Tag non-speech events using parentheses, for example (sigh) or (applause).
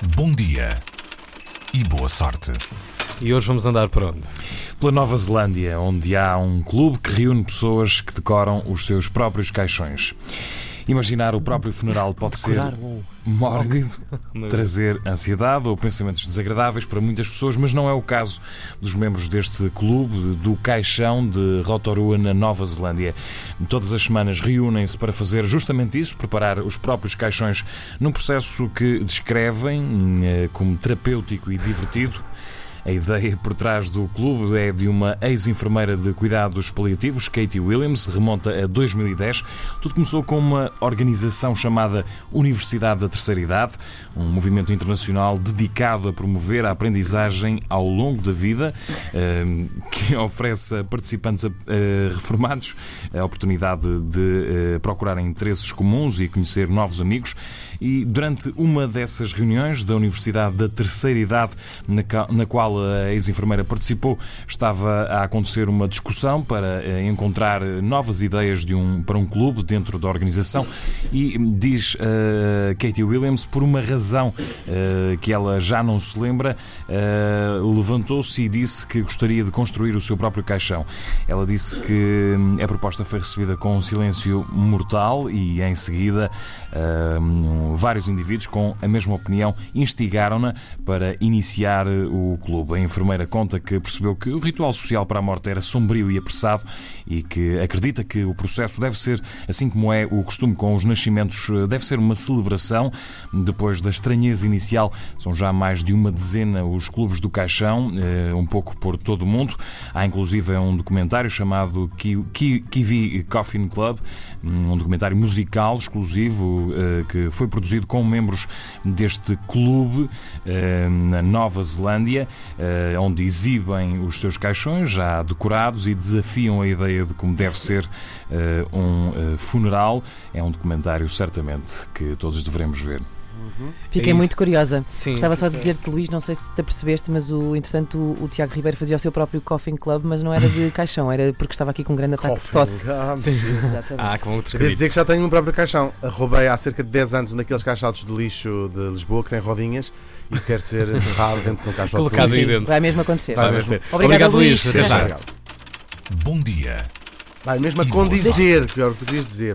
Bom dia e boa sorte. E hoje vamos andar por onde? Pela Nova Zelândia, onde há um clube que reúne pessoas que decoram os seus próprios caixões. Imaginar o próprio funeral pode ser mórbido, (laughs) trazer ansiedade ou pensamentos desagradáveis para muitas pessoas, mas não é o caso dos membros deste clube do Caixão de Rotorua, na Nova Zelândia. Todas as semanas reúnem-se para fazer justamente isso, preparar os próprios caixões num processo que descrevem eh, como terapêutico e divertido. A ideia por trás do clube é de uma ex-enfermeira de cuidados paliativos, Katie Williams, remonta a 2010. Tudo começou com uma organização chamada Universidade da Terceira Idade, um movimento internacional dedicado a promover a aprendizagem ao longo da vida, eh, que (laughs) oferece a participantes eh, reformados a oportunidade de eh, procurarem interesses comuns e conhecer novos amigos. E durante uma dessas reuniões da Universidade da Terceira Idade, na qual a ex-enfermeira participou, estava a acontecer uma discussão para eh, encontrar novas ideias de um, para um clube dentro da organização e diz uh, Katie Williams, por uma razão uh, que ela já não se lembra, uh, levantou-se e disse que gostaria de construir o seu próprio caixão. Ela disse que hum, a proposta foi recebida com um silêncio mortal e em seguida um, vários indivíduos com a mesma opinião instigaram-na para iniciar o clube. A enfermeira conta que percebeu que o ritual social para a morte era sombrio e apressado e que acredita que o processo deve ser, assim como é o costume com os nascimentos, deve ser uma celebração. Depois da estranheza inicial, são já mais de uma dezena os clubes do caixão, eh, um pouco por todo o mundo. Há inclusive um documentário chamado Kiwi Coffin Club, um documentário musical exclusivo eh, que foi produzido com membros deste clube eh, na Nova Zelândia. Eh, onde exibem os seus caixões já decorados e desafiam a ideia de como deve ser eh, um eh, funeral. É um documentário, certamente, que todos devemos ver. Uhum. Fiquei é muito curiosa. Sim. Gostava só de dizer-te, Luís, não sei se te apercebeste, mas o, entretanto o, o, Tiago Ribeiro fazia o seu próprio Coffin Club, mas não era de (laughs) caixão, era porque estava aqui com um grande ataque Coffin. de tosse. Ah, Sim. Ah, com outros Queria dizer que já tenho o meu próprio caixão. Roubei há cerca de 10 anos um daqueles caixotes de lixo de Lisboa que tem rodinhas e quer ser (laughs) enterrado dentro de um caixote Colocado aí dentro. Vai mesmo acontecer. Vai mesmo. Obrigado, Obrigado Luís. Luís. Até já. Bom dia. Vai mesmo a condizer, que o que tu querias dizer.